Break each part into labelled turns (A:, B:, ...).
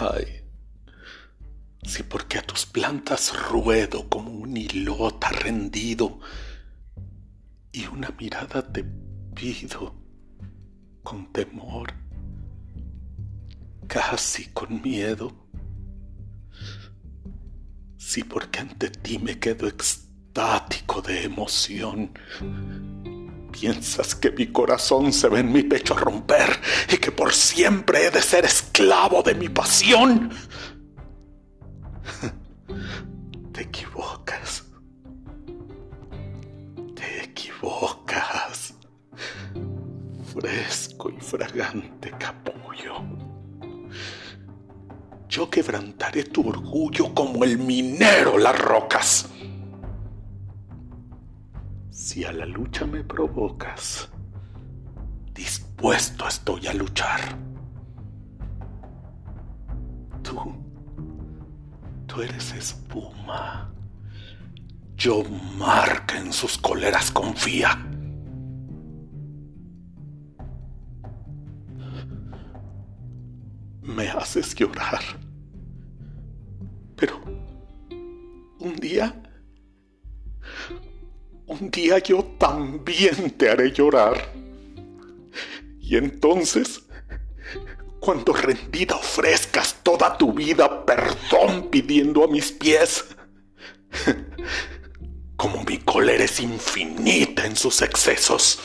A: Ay, si porque a tus plantas ruedo como un hilota rendido y una mirada te pido con temor, casi con miedo. Si porque ante ti me quedo extático de emoción, piensas que mi corazón se ve en mi pecho romper y que por siempre he de ser esclavo de mi pasión. Te equivocas. Te equivocas. Fresco y fragante capullo. Yo quebrantaré tu orgullo como el minero las rocas. Si a la lucha me provocas, dispuesto estoy a luchar. Tú, tú eres espuma. Yo marca en sus coleras confía. Me haces llorar. Pero un día un día yo también te haré llorar. Y entonces, cuando rendida ofrezcas toda tu vida perdón pidiendo a mis pies, como mi cólera es infinita en sus excesos,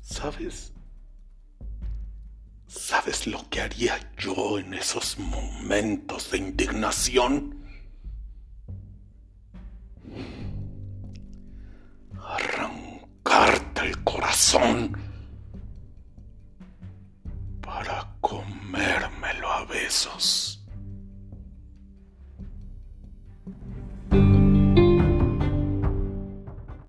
A: ¿sabes? ¿Sabes lo que haría yo en esos momentos de indignación? Corazón para comérmelo a besos.